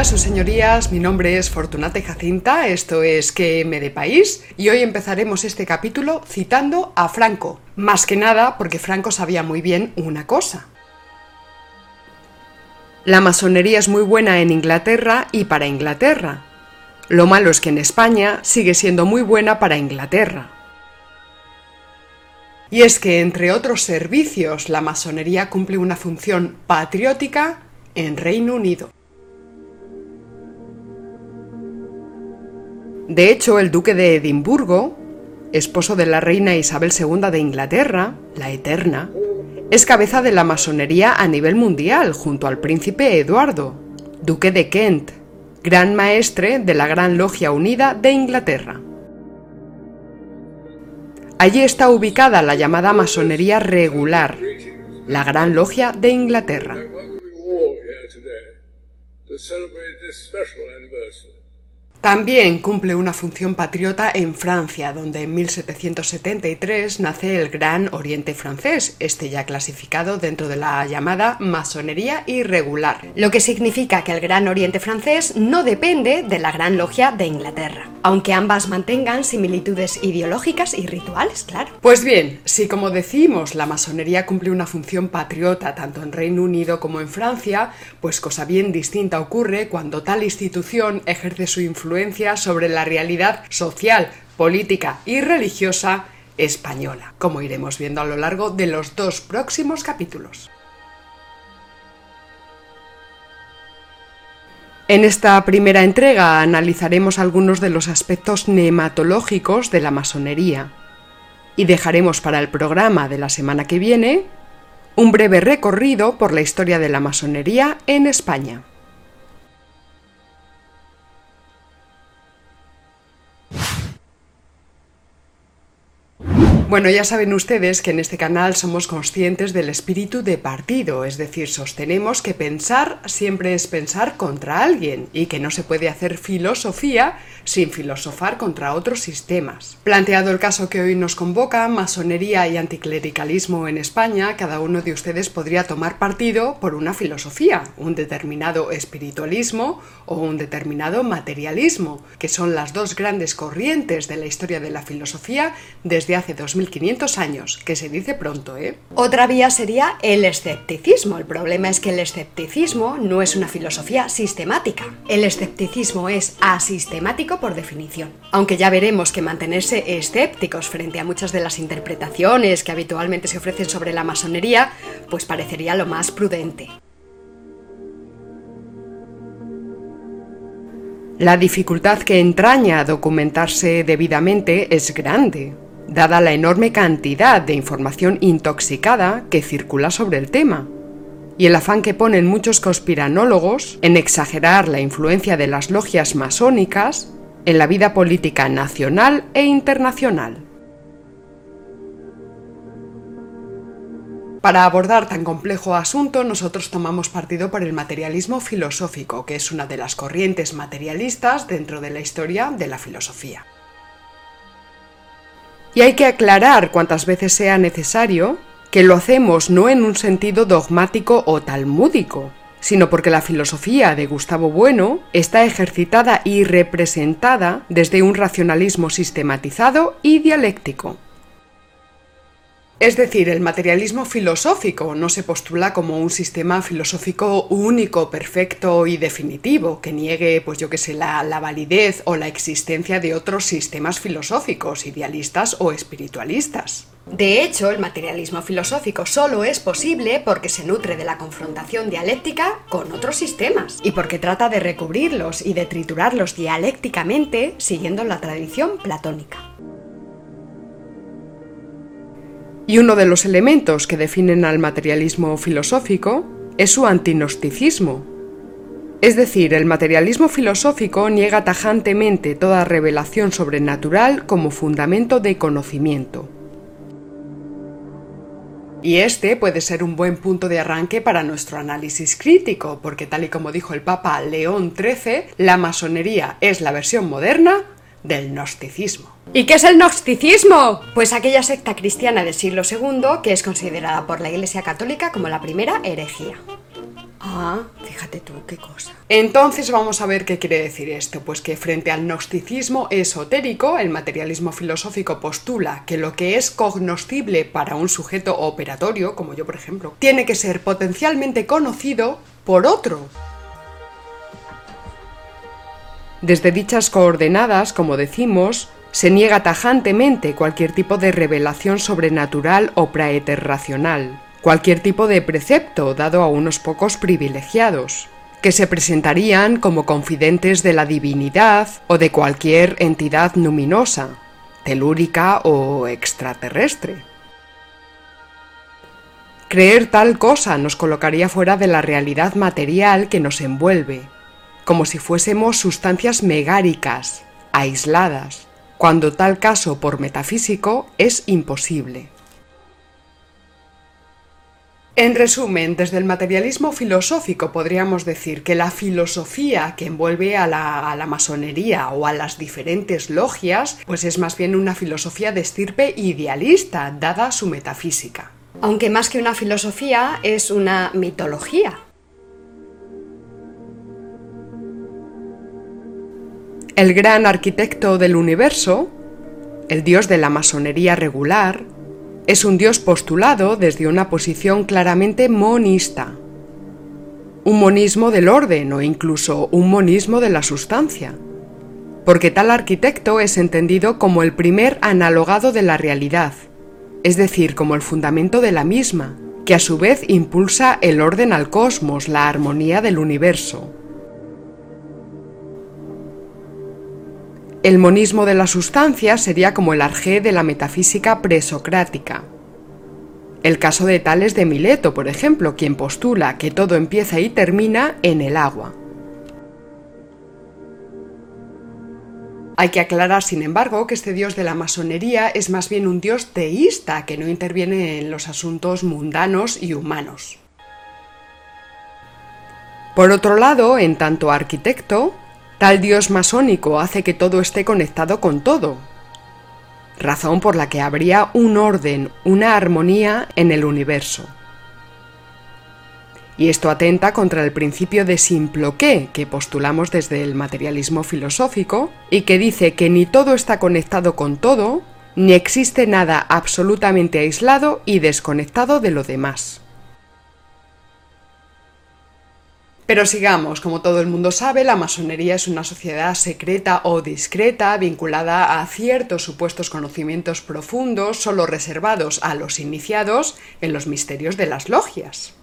Días, señorías. Mi nombre es Fortunate Jacinta, esto es Que me de país, y hoy empezaremos este capítulo citando a Franco. Más que nada porque Franco sabía muy bien una cosa. La masonería es muy buena en Inglaterra y para Inglaterra. Lo malo es que en España sigue siendo muy buena para Inglaterra. Y es que, entre otros servicios, la masonería cumple una función patriótica en Reino Unido. De hecho, el duque de Edimburgo, esposo de la reina Isabel II de Inglaterra, la Eterna, es cabeza de la masonería a nivel mundial junto al príncipe Eduardo, duque de Kent, gran maestre de la Gran Logia Unida de Inglaterra. Allí está ubicada la llamada masonería regular, la Gran Logia de Inglaterra. También cumple una función patriota en Francia, donde en 1773 nace el Gran Oriente francés, este ya clasificado dentro de la llamada masonería irregular. Lo que significa que el Gran Oriente francés no depende de la Gran Logia de Inglaterra, aunque ambas mantengan similitudes ideológicas y rituales, claro. Pues bien, si como decimos la masonería cumple una función patriota tanto en Reino Unido como en Francia, pues cosa bien distinta ocurre cuando tal institución ejerce su influencia sobre la realidad social, política y religiosa española, como iremos viendo a lo largo de los dos próximos capítulos. En esta primera entrega analizaremos algunos de los aspectos nematológicos de la masonería y dejaremos para el programa de la semana que viene un breve recorrido por la historia de la masonería en España. Bueno, ya saben ustedes que en este canal somos conscientes del espíritu de partido, es decir, sostenemos que pensar siempre es pensar contra alguien y que no se puede hacer filosofía sin filosofar contra otros sistemas. Planteado el caso que hoy nos convoca, masonería y anticlericalismo en España, cada uno de ustedes podría tomar partido por una filosofía, un determinado espiritualismo o un determinado materialismo, que son las dos grandes corrientes de la historia de la filosofía desde hace 2500 años, que se dice pronto, ¿eh? Otra vía sería el escepticismo. El problema es que el escepticismo no es una filosofía sistemática. El escepticismo es asistemático por definición. Aunque ya veremos que mantenerse escépticos frente a muchas de las interpretaciones que habitualmente se ofrecen sobre la masonería, pues parecería lo más prudente. La dificultad que entraña documentarse debidamente es grande, dada la enorme cantidad de información intoxicada que circula sobre el tema y el afán que ponen muchos conspiranólogos en exagerar la influencia de las logias masónicas en la vida política nacional e internacional. Para abordar tan complejo asunto, nosotros tomamos partido por el materialismo filosófico, que es una de las corrientes materialistas dentro de la historia de la filosofía. Y hay que aclarar cuantas veces sea necesario que lo hacemos no en un sentido dogmático o talmúdico, sino porque la filosofía de Gustavo Bueno está ejercitada y representada desde un racionalismo sistematizado y dialéctico. Es decir, el materialismo filosófico no se postula como un sistema filosófico único, perfecto y definitivo, que niegue, pues yo que sé, la, la, validez o la existencia de otros sistemas filosóficos, idealistas o espiritualistas. De hecho, el materialismo filosófico solo es posible porque se nutre de la confrontación dialéctica con otros sistemas y porque trata de recubrirlos y de triturarlos dialécticamente siguiendo la tradición platónica. Y uno de los elementos que definen al materialismo filosófico es su antignosticismo. Es decir, el materialismo filosófico niega tajantemente toda revelación sobrenatural como fundamento de conocimiento. Y este puede ser un buen punto de arranque para nuestro análisis crítico, porque tal y como dijo el Papa León XIII, la masonería es la versión moderna del gnosticismo. ¿Y qué es el gnosticismo? Pues aquella secta cristiana del siglo II que es considerada por la Iglesia Católica como la primera herejía. Ah, fíjate tú, qué cosa. Entonces vamos a ver qué quiere decir esto. Pues que frente al gnosticismo esotérico, el materialismo filosófico postula que lo que es cognoscible para un sujeto operatorio, como yo por ejemplo, tiene que ser potencialmente conocido por otro. Desde dichas coordenadas, como decimos, se niega tajantemente cualquier tipo de revelación sobrenatural o praeterracional cualquier tipo de precepto dado a unos pocos privilegiados, que se presentarían como confidentes de la divinidad o de cualquier entidad luminosa, telúrica o extraterrestre. Creer tal cosa nos colocaría fuera de la realidad material que nos envuelve, como si fuésemos sustancias megáricas, aisladas, cuando tal caso por metafísico es imposible. En resumen, desde el materialismo filosófico podríamos decir que la filosofía que envuelve a la, masonería o a las diferentes logias, pues es más bien una filosofía de estirpe idealista, dada su metafísica. Aunque más que una filosofía es una mitología. El gran arquitecto del universo, el dios de la masonería regular, es un dios postulado desde una posición claramente monista. Un monismo del orden o incluso un monismo de la sustancia. Porque tal arquitecto es entendido como el primer analogado de la realidad, es decir, como el fundamento de la misma, que a su vez impulsa el orden al cosmos, la armonía del universo. El monismo de la sustancia sería como el arjé de la metafísica presocrática. El caso de Tales de Mileto, por ejemplo, quien postula que todo empieza y termina en el agua. Hay que aclarar, sin embargo, que este dios de la masonería es más bien un dios teísta que no interviene en los asuntos mundanos y humanos. Por otro lado, en tanto arquitecto, Tal dios masónico hace que todo esté conectado con todo, razón por la que habría un orden, una armonía en el universo. Y esto atenta contra el principio de simploqué que postulamos desde el materialismo filosófico y que dice que ni todo está conectado con todo, ni existe nada absolutamente aislado y desconectado de lo demás. Pero sigamos, como todo el mundo sabe, la masonería es una sociedad secreta o discreta vinculada a ciertos supuestos conocimientos profundos solo reservados a los iniciados en los misterios de las logias.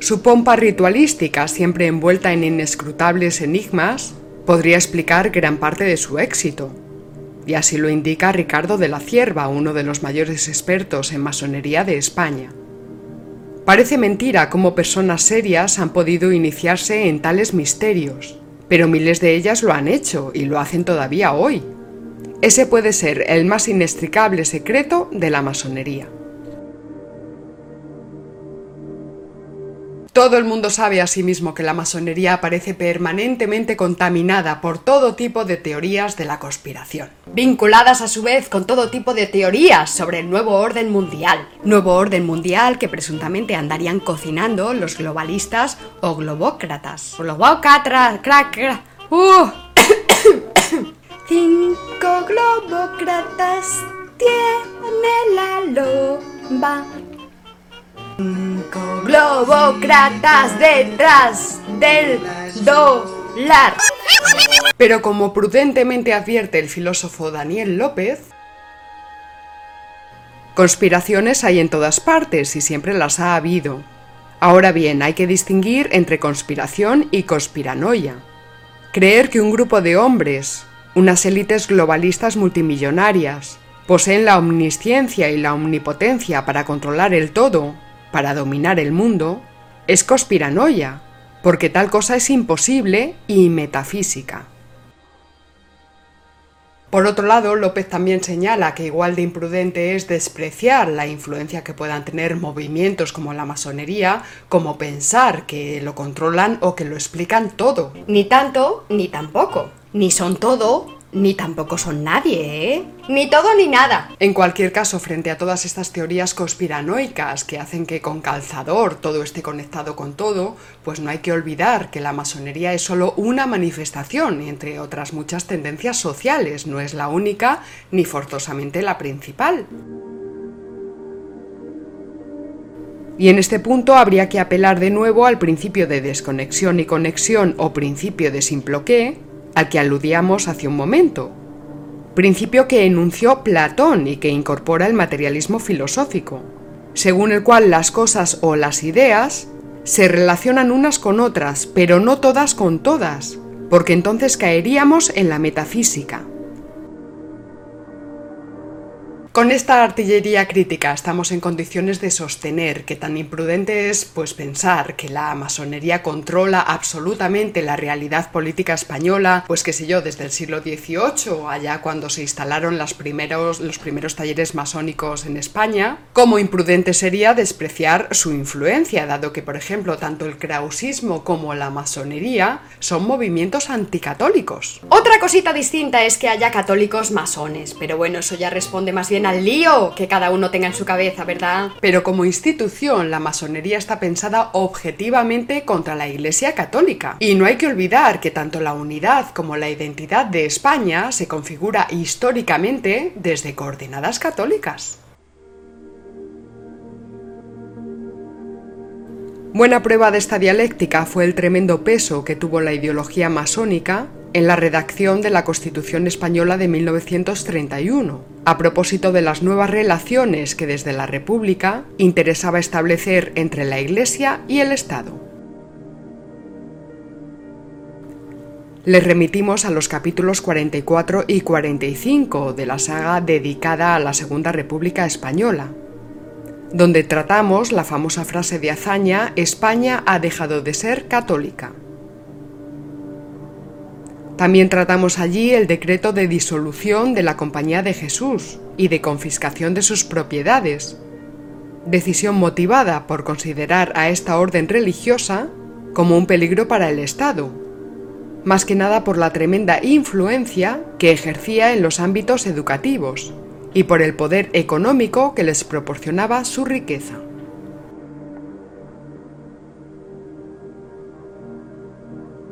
Su pompa ritualística, siempre envuelta en inescrutables enigmas, podría explicar gran parte de su éxito y así lo indica Ricardo de la Cierva, uno de los mayores expertos en masonería de España. Parece mentira cómo personas serias han podido iniciarse en tales misterios, pero miles de ellas lo han hecho y lo hacen todavía hoy. Ese puede ser el más inextricable secreto de la masonería. Todo el mundo sabe asimismo que la masonería aparece permanentemente contaminada por todo tipo de teorías de la conspiración, vinculadas a su vez con todo tipo de teorías sobre el nuevo orden mundial. Nuevo orden mundial que presuntamente andarían cocinando los globalistas o globócratas. Globócratas, crack, uh. Cinco globócratas tiene la loba Cinco detrás del dólar. Pero como prudentemente advierte el filósofo Daniel López, conspiraciones hay en todas partes y siempre las ha habido. Ahora bien, hay que distinguir entre conspiración y conspiranoia. Creer que un grupo de hombres, unas élites globalistas multimillonarias, poseen la omnisciencia y la omnipotencia para controlar el todo para dominar el mundo es conspiranoia, porque tal cosa es imposible y metafísica. Por otro lado, López también señala que igual de imprudente es despreciar la influencia que puedan tener movimientos como la masonería, como pensar que lo controlan o que lo explican todo. Ni tanto, ni tampoco. Ni son todo, Ni tampoco son nadie, ¿eh? Ni todo ni nada. En cualquier caso, frente a todas estas teorías conspiranoicas que hacen que con calzador todo esté conectado con todo, pues no hay que olvidar que la masonería es solo una manifestación, entre otras muchas tendencias sociales, no es la única ni forzosamente la principal. Y en este punto habría que apelar de nuevo al principio de desconexión y conexión o principio de simploqué, al que aludíamos hace un momento. Principio que enunció Platón y que incorpora el materialismo filosófico, según el cual las cosas o las ideas se relacionan unas con otras, pero no todas con todas, porque entonces caeríamos en la metafísica. Con esta artillería crítica estamos en condiciones de sostener que tan imprudente es pues pensar que la masonería controla absolutamente la realidad política española, pues que sé yo, desde el siglo XVIII, allá cuando se instalaron los primeros, los primeros talleres masónicos en España, como imprudente sería despreciar su influencia, dado que, por ejemplo, tanto el krausismo como la masonería son movimientos anticatólicos. Otra cosita distinta es que haya católicos masones, pero bueno, eso ya responde más bien al lío que cada uno tenga en su cabeza, ¿verdad? Pero como institución, la masonería está pensada objetivamente contra la Iglesia Católica. Y no hay que olvidar que tanto la unidad como la identidad de España se configura históricamente desde coordenadas católicas. Buena prueba de esta dialéctica fue el tremendo peso que tuvo la ideología masónica en la redacción de la Constitución Española de 1931, a propósito de las nuevas relaciones que desde la República interesaba establecer entre la Iglesia y el Estado. Les remitimos a los capítulos 44 y 45 de la saga dedicada a la Segunda República Española, donde tratamos la famosa frase de hazaña España ha dejado de ser católica. También tratamos allí el decreto de disolución de la Compañía de Jesús y de confiscación de sus propiedades, decisión motivada por considerar a esta orden religiosa como un peligro para el Estado, más que nada por la tremenda influencia que ejercía en los ámbitos educativos y por el poder económico que les proporcionaba su riqueza.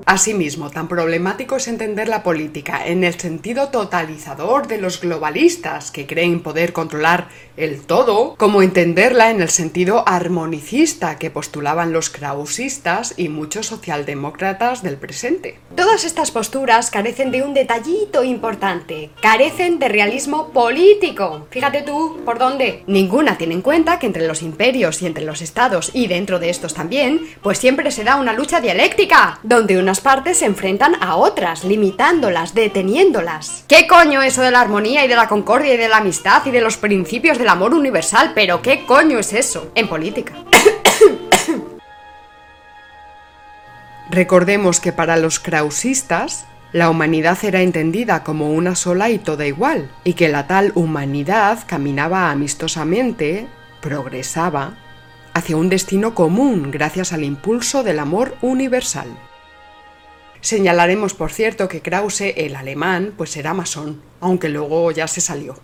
Asimismo, tan problemático es entender la política en el sentido totalizador de los globalistas que creen poder controlar el todo, como entenderla en el sentido armonicista que postulaban los krausistas y muchos socialdemócratas del presente. Todas estas posturas carecen de un detallito importante, carecen de realismo político. Fíjate tú, ¿por dónde? Ninguna tiene en cuenta que entre los imperios y entre los estados y dentro de estos también, pues siempre se da una lucha dialéctica, donde una partes se enfrentan a otras, limitándolas, deteniéndolas. ¿Qué coño eso de la armonía y de la concordia y de la amistad y de los principios del amor universal? Pero ¿qué coño es eso en política? Recordemos que para los krausistas, la humanidad era entendida como una sola y toda igual, y que la tal humanidad caminaba amistosamente, progresaba, hacia un destino común gracias al impulso del amor universal. Señalaremos, por cierto, que Krause, el alemán, pues era masón, aunque luego ya se salió.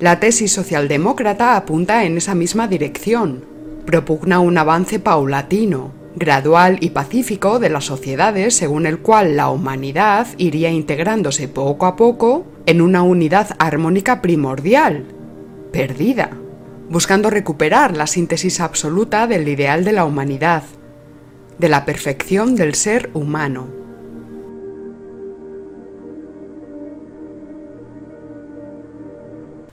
La tesis socialdemócrata apunta en esa misma dirección. Propugna un avance paulatino, gradual y pacífico de las sociedades según el cual la humanidad iría integrándose poco a poco en una unidad armónica primordial, perdida, buscando recuperar la síntesis absoluta del ideal de la humanidad, de la perfección del ser humano.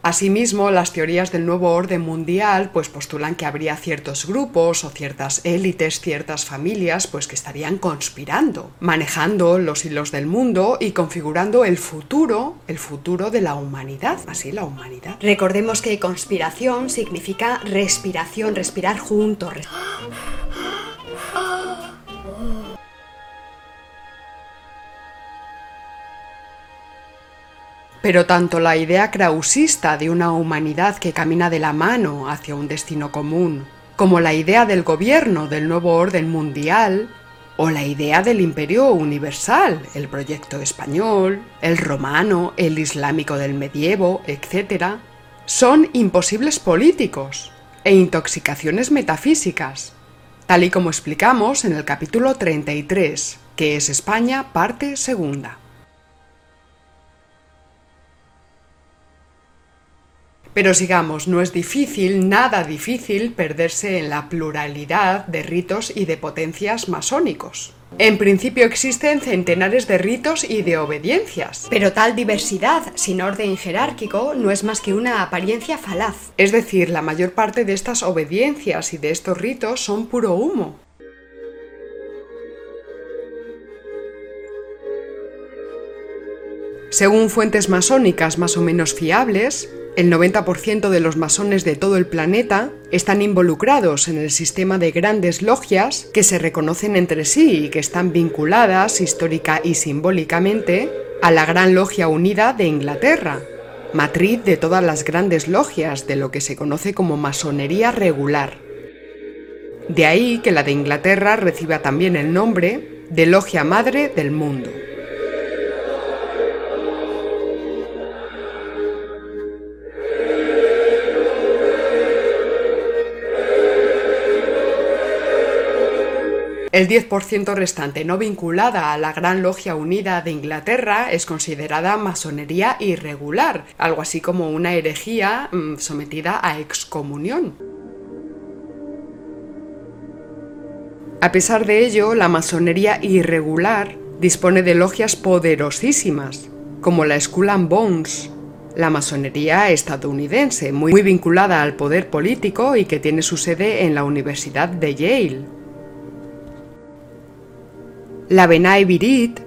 Asimismo, las teorías del nuevo orden mundial pues postulan que habría ciertos grupos o ciertas élites, ciertas familias pues que estarían conspirando, manejando los hilos del mundo y configurando el futuro, el futuro de la humanidad, así la humanidad. Recordemos que conspiración significa respiración, respirar juntos. Pero tanto la idea krausista de una humanidad que camina de la mano hacia un destino común, como la idea del gobierno del nuevo orden mundial, o la idea del imperio universal, el proyecto español, el romano, el islámico del medievo, etc., son imposibles políticos e intoxicaciones metafísicas, tal y como explicamos en el capítulo 33, que es España, parte segunda. Pero sigamos, no es difícil, nada difícil, perderse en la pluralidad de ritos y de potencias masónicos. En principio existen centenares de ritos y de obediencias. Pero tal diversidad, sin orden jerárquico, no es más que una apariencia falaz. Es decir, la mayor parte de estas obediencias y de estos ritos son puro humo. Según fuentes masónicas más o menos fiables, el 90% de los masones de todo el planeta están involucrados en el sistema de grandes logias que se reconocen entre sí y que están vinculadas histórica y simbólicamente a la Gran Logia Unida de Inglaterra, matriz de todas las grandes logias de lo que se conoce como masonería regular. De ahí que la de Inglaterra reciba también el nombre de Logia Madre del Mundo. El 10% restante no vinculada a la Gran Logia Unida de Inglaterra es considerada masonería irregular, algo así como una herejía mm, sometida a excomunión. A pesar de ello, la masonería irregular dispone de logias poderosísimas, como la Skull and Bones, la masonería estadounidense, muy vinculada al poder político y que tiene su sede en la Universidad de Yale la Benai Birit,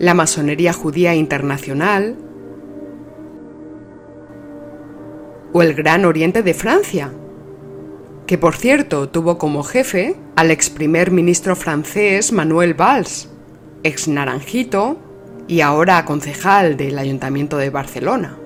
la masonería judía internacional o el Gran Oriente de Francia, que por cierto tuvo como jefe al ex primer ministro francés Manuel Valls, ex naranjito y ahora concejal del Ayuntamiento de Barcelona.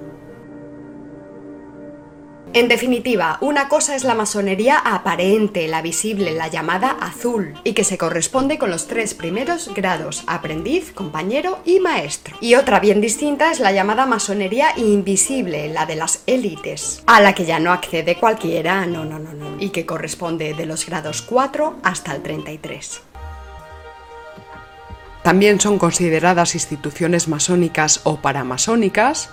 En definitiva, una cosa es la masonería aparente, la visible, la llamada azul, y que se corresponde con los tres primeros grados, aprendiz, compañero y maestro. Y otra bien distinta es la llamada masonería invisible, la de las élites, a la que ya no accede cualquiera, no, no, no, no, y que corresponde de los grados 4 hasta el 33. También son consideradas instituciones masónicas o paramasónicas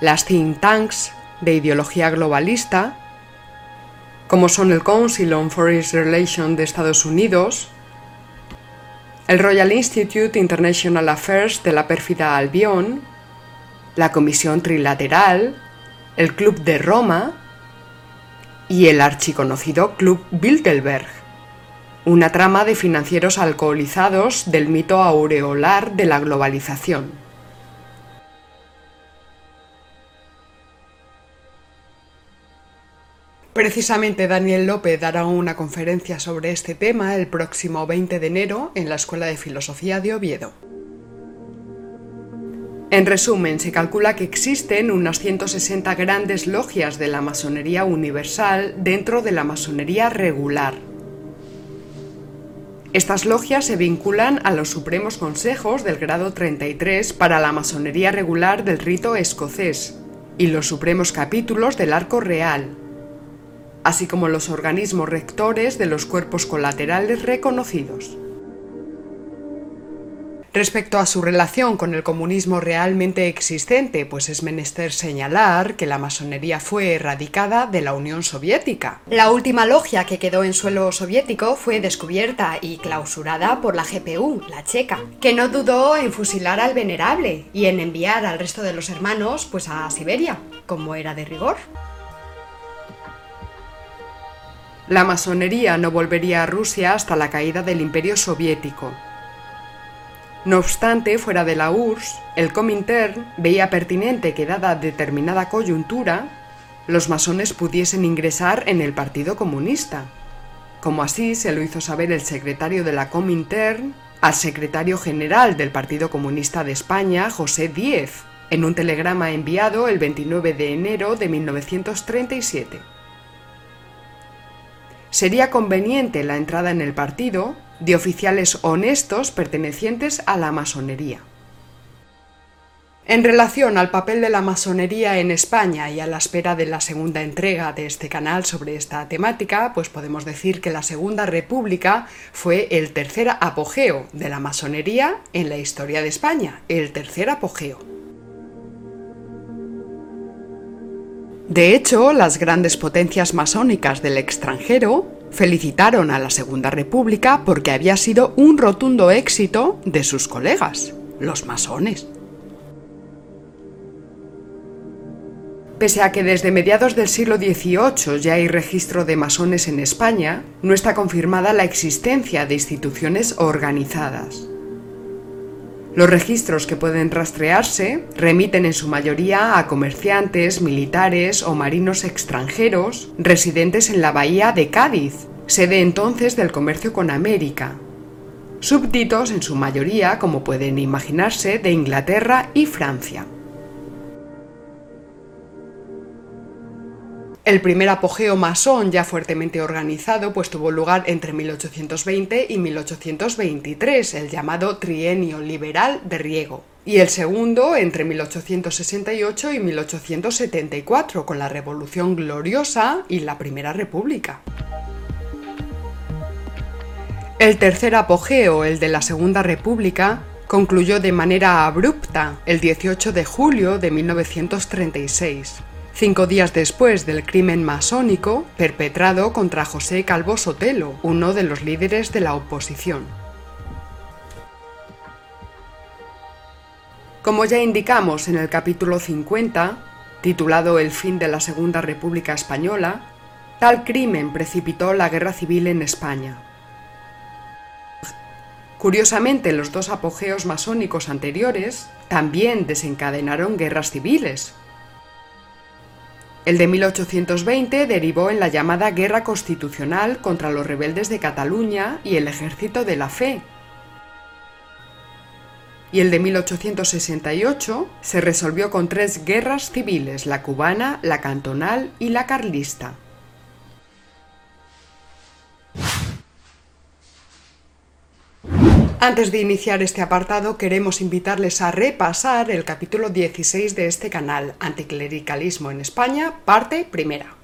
las think tanks, de ideología globalista, como son el Council on Foreign Relations de Estados Unidos, el Royal Institute International Affairs de la pérfida Albion, la Comisión Trilateral, el Club de Roma y el archiconocido Club Bilderberg, una trama de financieros alcoholizados del mito aureolar de la globalización. Precisamente Daniel López dará una conferencia sobre este tema el próximo 20 de enero en la Escuela de Filosofía de Oviedo. En resumen, se calcula que existen unas 160 grandes logias de la masonería universal dentro de la masonería regular. Estas logias se vinculan a los supremos consejos del grado 33 para la masonería regular del rito escocés y los supremos capítulos del arco real, así como los organismos rectores de los cuerpos colaterales reconocidos. Respecto a su relación con el comunismo realmente existente, pues es menester señalar que la masonería fue erradicada de la Unión Soviética. La última logia que quedó en suelo soviético fue descubierta y clausurada por la GPU, la checa, que no dudó en fusilar al venerable y en enviar al resto de los hermanos pues a Siberia, como era de rigor. La masonería no volvería a Rusia hasta la caída del Imperio Soviético. No obstante, fuera de la URSS, el Comintern veía pertinente que dada determinada coyuntura, los masones pudiesen ingresar en el Partido Comunista, como así se lo hizo saber el secretario de la Comintern al secretario general del Partido Comunista de España, José Díez, en un telegrama enviado el 29 de enero de 1937. Sería conveniente la entrada en el partido de oficiales honestos pertenecientes a la masonería. En relación al papel de la masonería en España y a la espera de la segunda entrega de este canal sobre esta temática, pues podemos decir que la Segunda República fue el tercer apogeo de la masonería en la historia de España, el tercer apogeo. De hecho, las grandes potencias masónicas del extranjero felicitaron a la Segunda República porque había sido un rotundo éxito de sus colegas, los masones. Pese a que desde mediados del siglo XVIII ya hay registro de masones en España, no está confirmada la existencia de instituciones organizadas. Los registros que pueden rastrearse remiten en su mayoría a comerciantes, militares o marinos extranjeros residentes en la bahía de Cádiz, sede entonces del comercio con América. Súbditos en su mayoría, como pueden imaginarse, de Inglaterra y Francia. El primer apogeo masón ya fuertemente organizado pues tuvo lugar entre 1820 y 1823, el llamado Trienio Liberal de Riego, y el segundo entre 1868 y 1874 con la Revolución Gloriosa y la Primera República. El tercer apogeo, el de la Segunda República, concluyó de manera abrupta el 18 de julio de 1936 cinco días después del crimen masónico perpetrado contra José Calvo Sotelo, uno de los líderes de la oposición. Como ya indicamos en el capítulo 50, titulado El fin de la Segunda República Española, tal crimen precipitó la guerra civil en España. Curiosamente, los dos apogeos masónicos anteriores también desencadenaron guerras civiles, el de 1820 derivó en la llamada Guerra Constitucional contra los rebeldes de Cataluña y el Ejército de la Fe. Y el de 1868 se resolvió con tres guerras civiles, la cubana, la cantonal y la carlista. Antes de iniciar este apartado, queremos invitarles a repasar el capítulo 16 de este canal, Anticlericalismo en España, parte primera.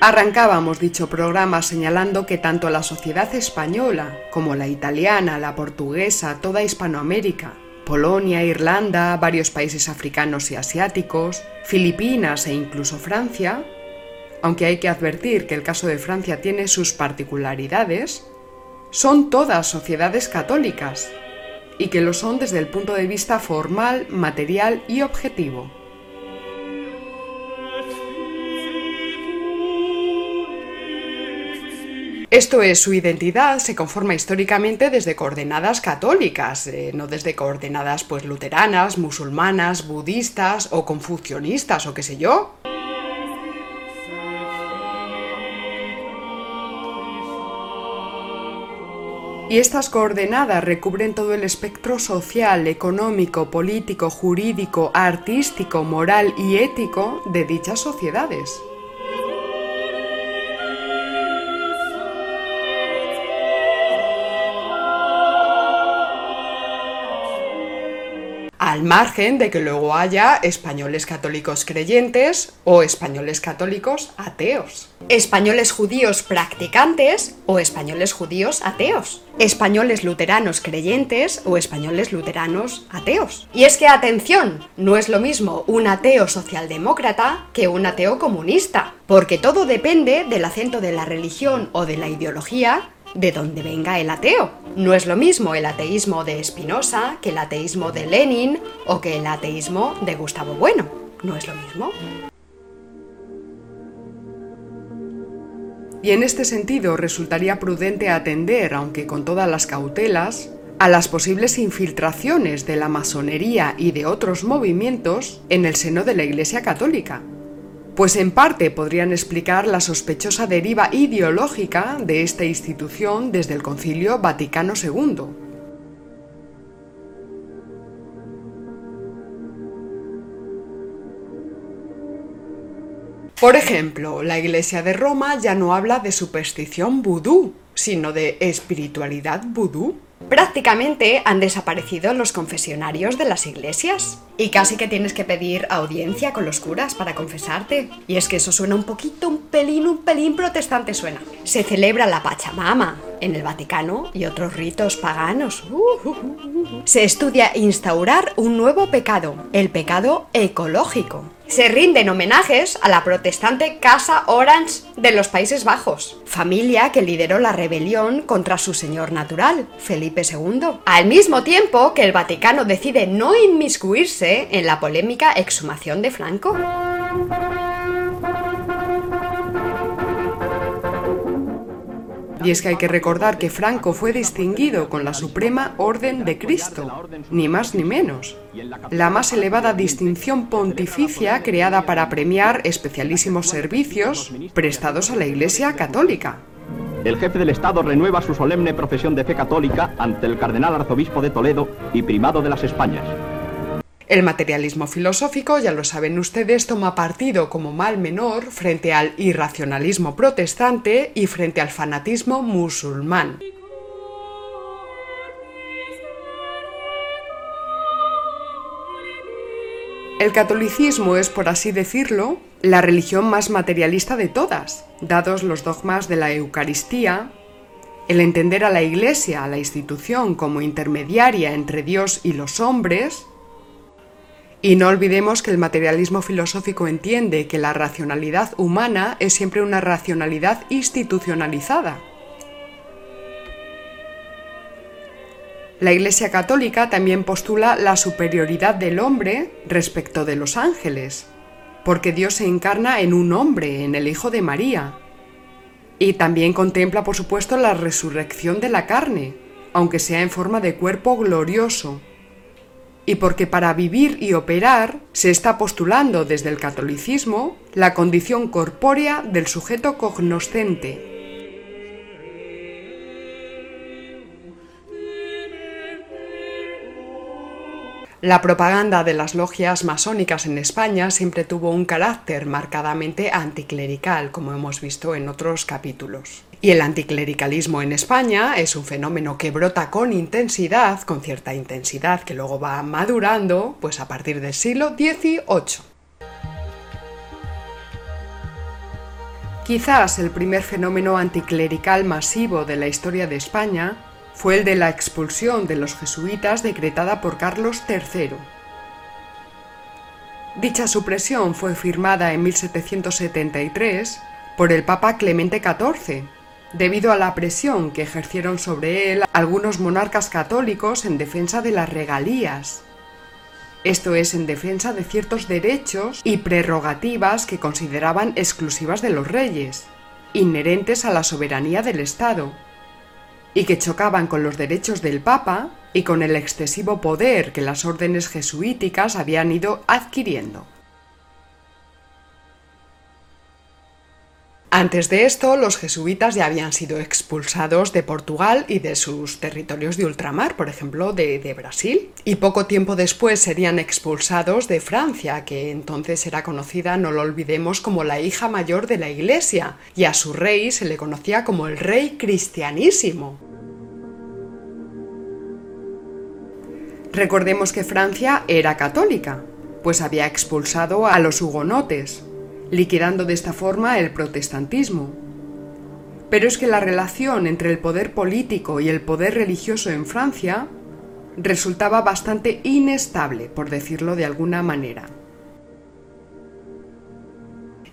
Arrancábamos dicho programa señalando que tanto la sociedad española como la italiana, la portuguesa, toda Hispanoamérica, Polonia, Irlanda, varios países africanos y asiáticos, Filipinas e incluso Francia, aunque hay que advertir que el caso de Francia tiene sus particularidades, son todas sociedades católicas y que lo son desde el punto de vista formal, material y objetivo. Esto es, su identidad se conforma históricamente desde coordenadas católicas, eh, no desde coordenadas pues luteranas, musulmanas, budistas o confucionistas o qué sé yo. Y estas coordenadas recubren todo el espectro social, económico, político, jurídico, artístico, moral y ético de dichas sociedades. Al margen de que luego haya españoles católicos creyentes o españoles católicos ateos. Españoles judíos practicantes o españoles judíos ateos. Españoles luteranos creyentes o españoles luteranos ateos. Y es que, atención, no es lo mismo un ateo socialdemócrata que un ateo comunista, porque todo depende del acento de la religión o de la ideología de donde venga el ateo. No es lo mismo el ateísmo de Spinoza que el ateísmo de Lenin o que el ateísmo de Gustavo Bueno. No es lo mismo. Y en este sentido resultaría prudente atender, aunque con todas las cautelas, a las posibles infiltraciones de la masonería y de otros movimientos en el seno de la Iglesia Católica, pues en parte podrían explicar la sospechosa deriva ideológica de esta institución desde el Concilio Vaticano II. Por ejemplo, la Iglesia de Roma ya no habla de superstición vudú, sino de espiritualidad vudú. Prácticamente han desaparecido los confesionarios de las iglesias. Y casi que tienes que pedir audiencia con los curas para confesarte. Y es que eso suena un poquito, un pelín, un pelín protestante suena. Se celebra la Pachamama en el Vaticano y otros ritos paganos. Se estudia instaurar un nuevo pecado, el pecado ecológico se rinden homenajes a la protestante Casa Orange de los Países Bajos, familia que lideró la rebelión contra su señor natural, Felipe II, al mismo tiempo que el Vaticano decide no inmiscuirse en la polémica exhumación de Franco. Y es que hay que recordar que Franco fue distinguido con la Suprema Orden de Cristo, ni más ni menos, la más elevada distinción pontificia creada para premiar especialísimos servicios prestados a la Iglesia Católica. El jefe del Estado renueva su solemne profesión de fe católica ante el cardenal arzobispo de Toledo y primado de las Españas. El materialismo filosófico, ya lo saben ustedes, toma partido como mal menor frente al irracionalismo protestante y frente al fanatismo musulmán. El catolicismo es, por así decirlo, la religión más materialista de todas, dados los dogmas de la Eucaristía, el entender a la Iglesia, a la institución, como intermediaria entre Dios y los hombres, y no olvidemos que el materialismo filosófico entiende que la racionalidad humana es siempre una racionalidad institucionalizada. La Iglesia Católica también postula la superioridad del hombre respecto de los ángeles, porque Dios se encarna en un hombre, en el Hijo de María. Y también contempla, por supuesto, la resurrección de la carne, aunque sea en forma de cuerpo glorioso, y porque para vivir y operar se está postulando desde el catolicismo la condición corpórea del sujeto cognoscente. La propaganda de las logias masónicas en España siempre tuvo un carácter marcadamente anticlerical, como hemos visto en otros capítulos. Y el anticlericalismo en España es un fenómeno que brota con intensidad, con cierta intensidad que luego va madurando, pues a partir del siglo XVIII. Quizás el primer fenómeno anticlerical masivo de la historia de España fue el de la expulsión de los jesuitas decretada por Carlos III. Dicha supresión fue firmada en 1773 por el Papa Clemente XIV, debido a la presión que ejercieron sobre él algunos monarcas católicos en defensa de las regalías. Esto es, en defensa de ciertos derechos y prerrogativas que consideraban exclusivas de los reyes, inherentes a la soberanía del Estado, y que chocaban con los derechos del Papa y con el excesivo poder que las órdenes jesuíticas habían ido adquiriendo. Antes de esto, los jesuitas ya habían sido expulsados de Portugal y de sus territorios de ultramar, por ejemplo, de, Brasil, y poco tiempo después serían expulsados de Francia, que entonces era conocida, no lo olvidemos, como la hija mayor de la Iglesia, y a su rey se le conocía como el rey cristianísimo. Recordemos que Francia era católica, pues había expulsado a los hugonotes, liquidando de esta forma el protestantismo. Pero es que la relación entre el poder político y el poder religioso en Francia resultaba bastante inestable, por decirlo de alguna manera.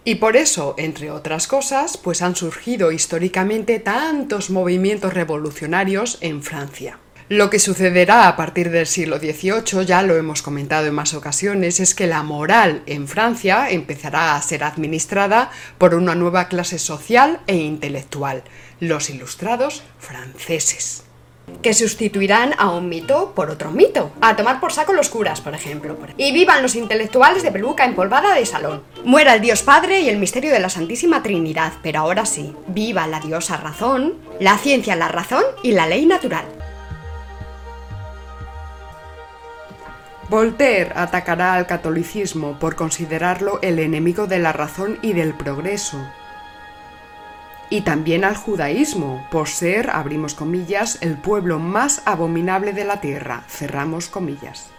Y por eso, entre otras cosas, pues han surgido históricamente tantos movimientos revolucionarios en Francia. Lo que sucederá a partir del siglo XVIII, ya lo hemos comentado en más ocasiones, es que la moral en Francia empezará a ser administrada por una nueva clase social e intelectual, los ilustrados franceses que sustituirán a un mito por otro mito. A tomar por saco los curas, por ejemplo. Y vivan los intelectuales de peluca empolvada de salón. Muera el Dios Padre y el misterio de la Santísima Trinidad, pero ahora sí, viva la diosa razón, la ciencia, la razón y la ley natural. Voltaire atacará al catolicismo por considerarlo el enemigo de la razón y del progreso. Y también al judaísmo, por ser, abrimos comillas, el pueblo más abominable de la tierra, cerramos comillas.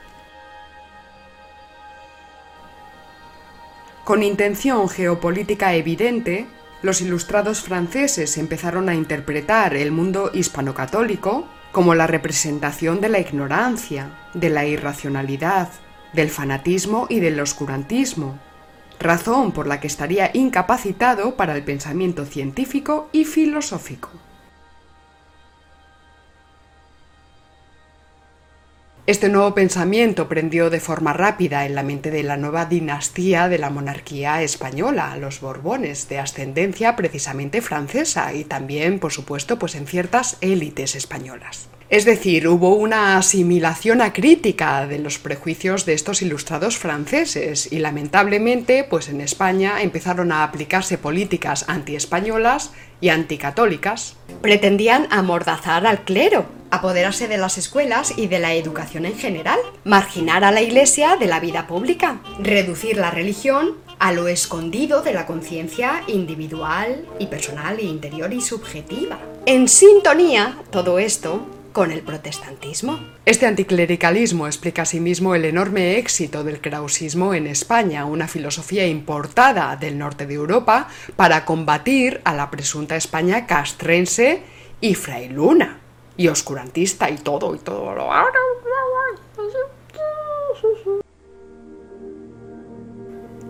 Con intención geopolítica evidente, los ilustrados franceses empezaron a interpretar el mundo hispano-católico como la representación de la ignorancia, de la irracionalidad, del fanatismo y del oscurantismo, razón por la que estaría incapacitado para el pensamiento científico y filosófico. Este nuevo pensamiento prendió de forma rápida en la mente de la nueva dinastía de la monarquía española, los Borbones, de ascendencia precisamente francesa y también, por supuesto, pues en ciertas élites españolas. Es decir, hubo una asimilación acrítica de los prejuicios de estos ilustrados franceses y lamentablemente, pues en España empezaron a aplicarse políticas antiespañolas y anticatólicas. Pretendían amordazar al clero, apoderarse de las escuelas y de la educación en general, marginar a la Iglesia de la vida pública, reducir la religión a lo escondido de la conciencia individual y personal e interior y subjetiva. En sintonía, todo esto con el protestantismo. Este anticlericalismo explica asimismo el enorme éxito del krausismo en España, una filosofía importada del norte de Europa para combatir a la presunta España castrense y frailuna, y oscurantista y todo, y todo lo...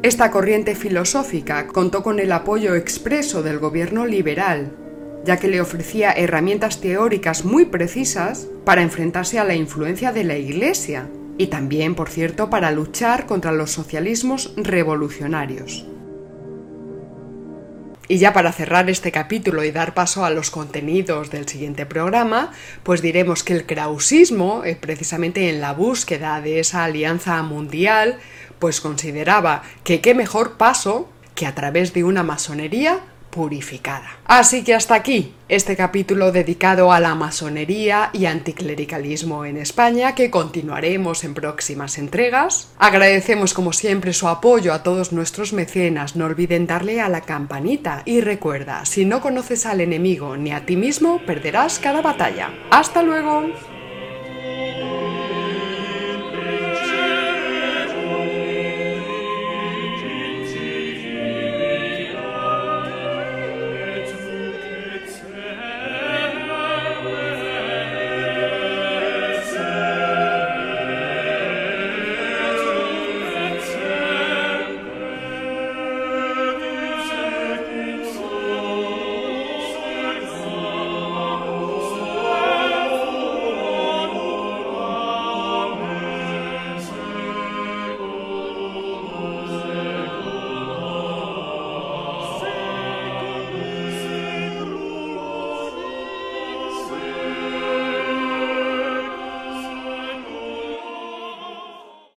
Esta corriente filosófica contó con el apoyo expreso del gobierno liberal, ya que le ofrecía herramientas teóricas muy precisas para enfrentarse a la influencia de la Iglesia y también, por cierto, para luchar contra los socialismos revolucionarios. Y ya para cerrar este capítulo y dar paso a los contenidos del siguiente programa, pues diremos que el krausismo, eh, precisamente en la búsqueda de esa alianza mundial, pues consideraba que qué mejor paso que a través de una masonería purificada. Así que hasta aquí este capítulo dedicado a la masonería y anticlericalismo en España que continuaremos en próximas entregas. Agradecemos como siempre su apoyo a todos nuestros mecenas, no olviden darle a la campanita y recuerda, si no conoces al enemigo ni a ti mismo, perderás cada batalla. ¡Hasta luego!